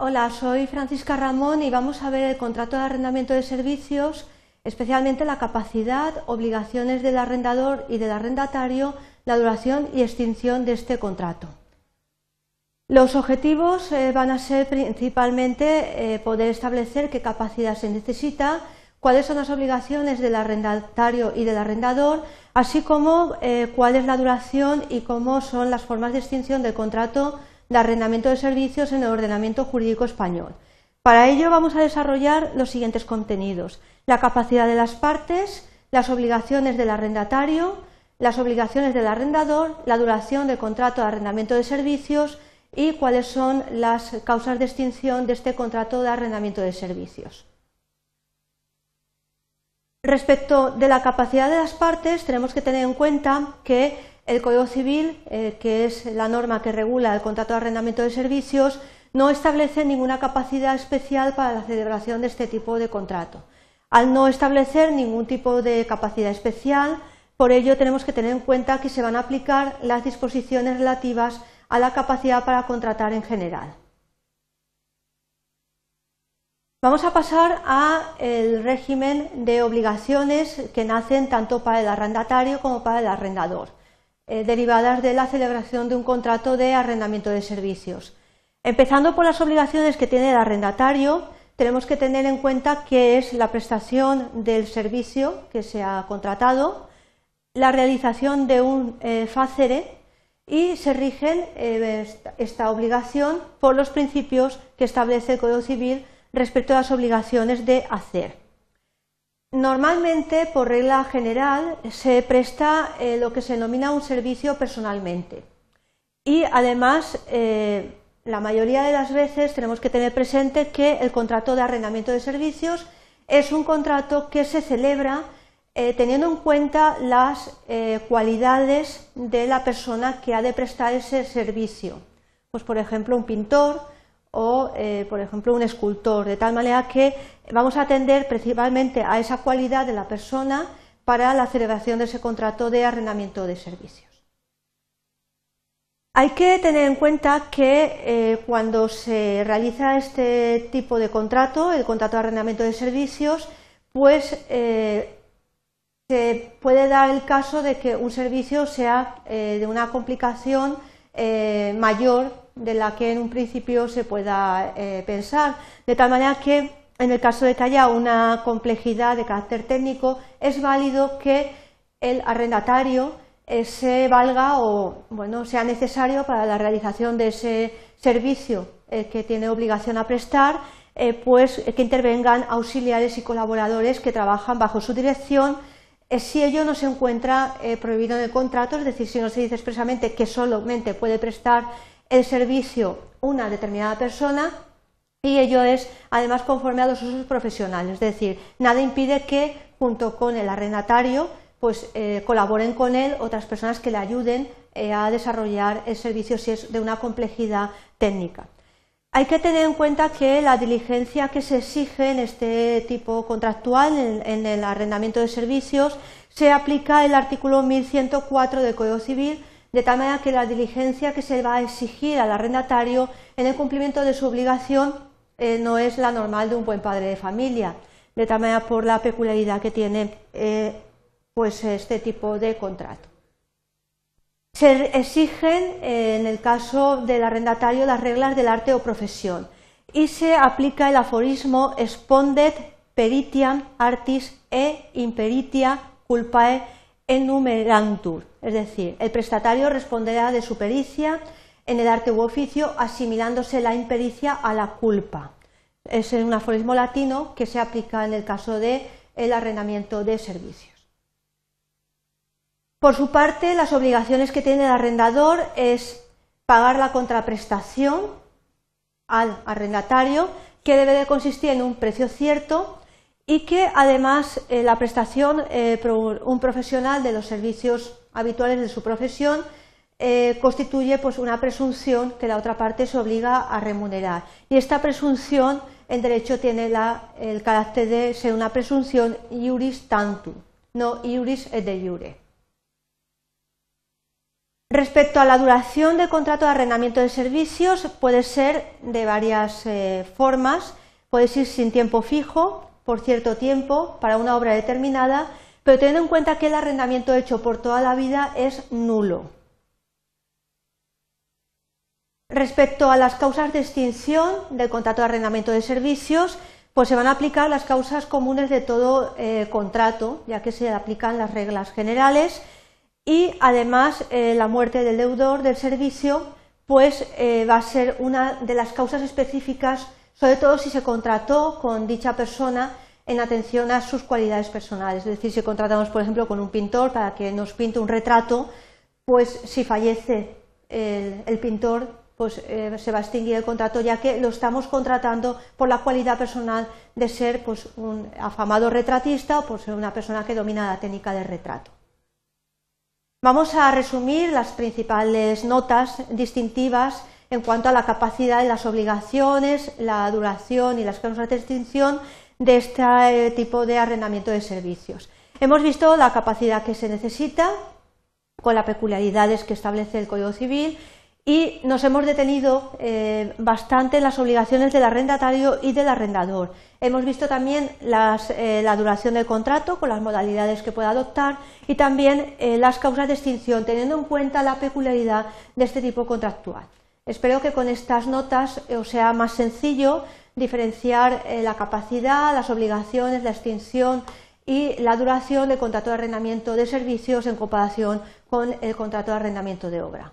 Hola, soy Francisca Ramón y vamos a ver el contrato de arrendamiento de servicios, especialmente la capacidad, obligaciones del arrendador y del arrendatario, la duración y extinción de este contrato. Los objetivos eh, van a ser principalmente eh, poder establecer qué capacidad se necesita, cuáles son las obligaciones del arrendatario y del arrendador, así como eh, cuál es la duración y cómo son las formas de extinción del contrato de arrendamiento de servicios en el ordenamiento jurídico español. Para ello vamos a desarrollar los siguientes contenidos. La capacidad de las partes, las obligaciones del arrendatario, las obligaciones del arrendador, la duración del contrato de arrendamiento de servicios y cuáles son las causas de extinción de este contrato de arrendamiento de servicios. Respecto de la capacidad de las partes, tenemos que tener en cuenta que el Código Civil, eh, que es la norma que regula el contrato de arrendamiento de servicios, no establece ninguna capacidad especial para la celebración de este tipo de contrato. Al no establecer ningún tipo de capacidad especial, por ello tenemos que tener en cuenta que se van a aplicar las disposiciones relativas a la capacidad para contratar en general. Vamos a pasar al régimen de obligaciones que nacen tanto para el arrendatario como para el arrendador, eh, derivadas de la celebración de un contrato de arrendamiento de servicios. Empezando por las obligaciones que tiene el arrendatario, tenemos que tener en cuenta que es la prestación del servicio que se ha contratado, la realización de un eh, facere y se rigen eh, esta obligación por los principios que establece el Código Civil respecto a las obligaciones de hacer. Normalmente, por regla general, se presta eh, lo que se denomina un servicio personalmente. Y además, eh, la mayoría de las veces tenemos que tener presente que el contrato de arrendamiento de servicios es un contrato que se celebra eh, teniendo en cuenta las cualidades de la persona que ha de prestar ese servicio. Pues, por ejemplo, un pintor o, eh, por ejemplo, un escultor, de tal manera que vamos a atender principalmente a esa cualidad de la persona para la celebración de ese contrato de arrendamiento de servicios. Hay que tener en cuenta que eh, cuando se realiza este tipo de contrato, el contrato de arrendamiento de servicios, pues eh, se puede dar el caso de que un servicio sea de una complicación mayor de la que en un principio se pueda eh, pensar. De tal manera que en el caso de que haya una complejidad de carácter técnico, es válido que el arrendatario eh, se valga o bueno, sea necesario para la realización de ese servicio eh, que tiene obligación a prestar, pues que intervengan auxiliares y colaboradores que trabajan bajo su dirección si ello no se encuentra prohibido en el contrato, es decir, si no se dice expresamente que solamente puede prestar el servicio una determinada persona y ello es además conforme a los usos profesionales, es decir, nada impide que junto con el arrendatario pues eh, colaboren con él otras personas que le ayuden eh, a desarrollar el servicio si es de una complejidad técnica. Hay que tener en cuenta que la diligencia que se exige en este tipo contractual, en, en el arrendamiento de servicios, se aplica el artículo 1104 del Código Civil de tal manera que la diligencia que se va a exigir al arrendatario en el cumplimiento de su obligación eh, no es la normal de un buen padre de familia, de tal manera por la peculiaridad que tiene eh, pues este tipo de contrato. Se exigen, eh, en el caso del arrendatario, las reglas del arte o profesión y se aplica el aforismo spondet peritiam artis e imperitia culpae enumerantur, es decir, el prestatario responderá de su pericia en el arte u oficio, asimilándose la impericia a la culpa. Es un aforismo latino que se aplica en el caso del el arrendamiento de servicios. Por su parte, las obligaciones que tiene el arrendador es pagar la contraprestación al arrendatario, que debe de consistir en un precio cierto y que además eh, la prestación eh, por un profesional de los servicios habituales de su profesión eh, constituye pues, una presunción que la otra parte se obliga a remunerar. Y esta presunción en derecho tiene el carácter de ser una presunción iuris tantum, no iuris et de iure. Respecto a la duración del contrato de arrendamiento de servicios, puede ser de varias formas. Puede ir sin tiempo fijo, por cierto tiempo, para una obra determinada, pero teniendo en cuenta que el arrendamiento hecho por toda la vida es nulo. Respecto a las causas de extinción del contrato de arrendamiento de servicios, pues se van a aplicar las causas comunes de todo eh, contrato, ya que se aplican las reglas generales y además eh, la muerte del deudor del servicio pues eh, va a ser una de las causas específicas, sobre todo si se contrató con dicha persona en atención a sus cualidades personales. Es decir, si contratamos, por ejemplo, con un pintor para que nos pinte un retrato, pues si fallece el, pintor, pues eh, se va a extinguir el contrato, ya que lo estamos contratando por la cualidad personal de ser pues, un afamado retratista o por ser una persona que domina la técnica del retrato. Vamos a resumir las principales notas distintivas en cuanto a la capacidad y las obligaciones, la duración y las causas de extinción de este tipo de arrendamiento de servicios. Hemos visto la capacidad que se necesita con las peculiaridades que establece el Código Civil y nos hemos detenido eh, bastante en las obligaciones del arrendatario y del arrendador. Hemos visto también eh, la duración del contrato con las modalidades que puede adoptar y también eh, las causas de extinción, teniendo en cuenta la peculiaridad de este tipo contractual. Espero que con estas notas os sea más sencillo diferenciar la capacidad, las obligaciones, la extinción y la duración del contrato de arrendamiento de servicios en comparación con el contrato de arrendamiento de obra.